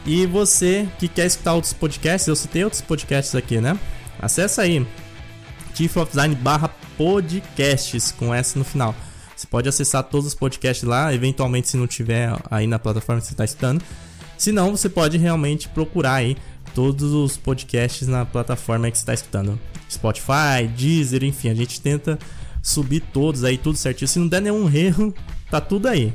E você que quer escutar outros podcasts, eu citei outros podcasts aqui, né? Acesse aí chiefofdesign barra podcasts com S no final. Você pode acessar todos os podcasts lá, eventualmente se não tiver aí na plataforma que você está escutando. Se não, você pode realmente procurar aí todos os podcasts na plataforma que você está escutando. Spotify, Deezer, enfim, a gente tenta subir todos aí, tudo certinho. Se não der nenhum erro, tá tudo aí,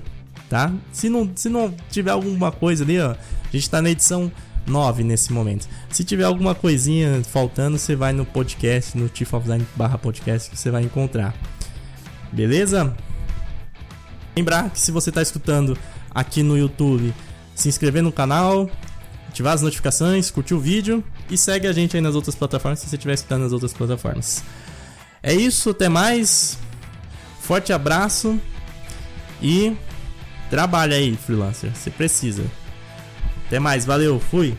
tá? Se não, se não tiver alguma coisa ali, ó, a gente tá na edição 9 nesse momento. Se tiver alguma coisinha faltando, você vai no podcast, no Chief of Design barra podcast que você vai encontrar. Beleza? Lembrar que se você está escutando aqui no YouTube, se inscrever no canal, ativar as notificações, curtir o vídeo e segue a gente aí nas outras plataformas se você estiver escutando nas outras plataformas. É isso, até mais. Forte abraço e trabalha aí, freelancer. Você precisa. Até mais, valeu, fui!